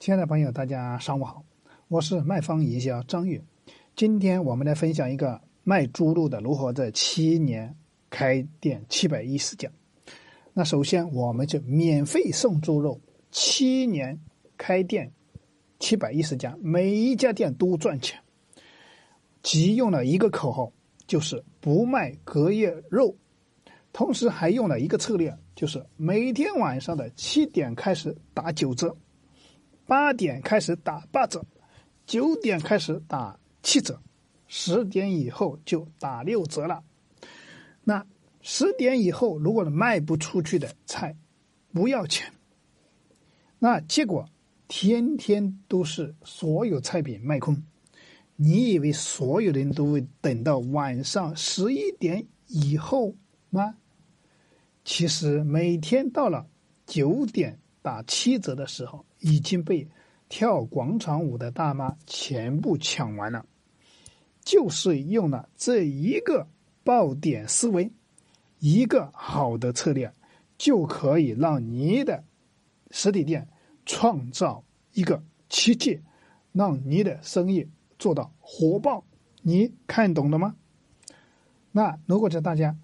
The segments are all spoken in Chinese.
亲爱的朋友，大家上午好，我是卖方营销张宇。今天我们来分享一个卖猪肉的如何在七年开店七百一十家。那首先我们就免费送猪肉，七年开店七百一十家，每一家店都赚钱。即用了一个口号，就是不卖隔夜肉，同时还用了一个策略，就是每天晚上的七点开始打九折。八点开始打八折，九点开始打七折，十点以后就打六折了。那十点以后，如果卖不出去的菜，不要钱。那结果天天都是所有菜品卖空。你以为所有人都会等到晚上十一点以后吗？其实每天到了九点打七折的时候。已经被跳广场舞的大妈全部抢完了，就是用了这一个爆点思维，一个好的策略，就可以让你的实体店创造一个奇迹，让你的生意做到火爆。你看懂了吗？那如果这大家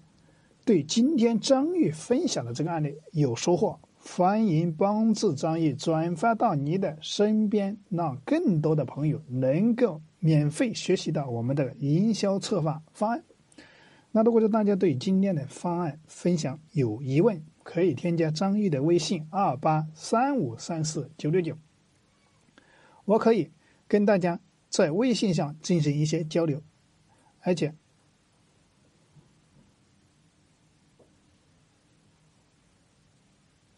对今天张玉分享的这个案例有收获。欢迎帮助张毅转发到你的身边，让更多的朋友能够免费学习到我们的营销策划方案。那如果说大家对今天的方案分享有疑问，可以添加张毅的微信二八三五三四九六九，我可以跟大家在微信上进行一些交流，而且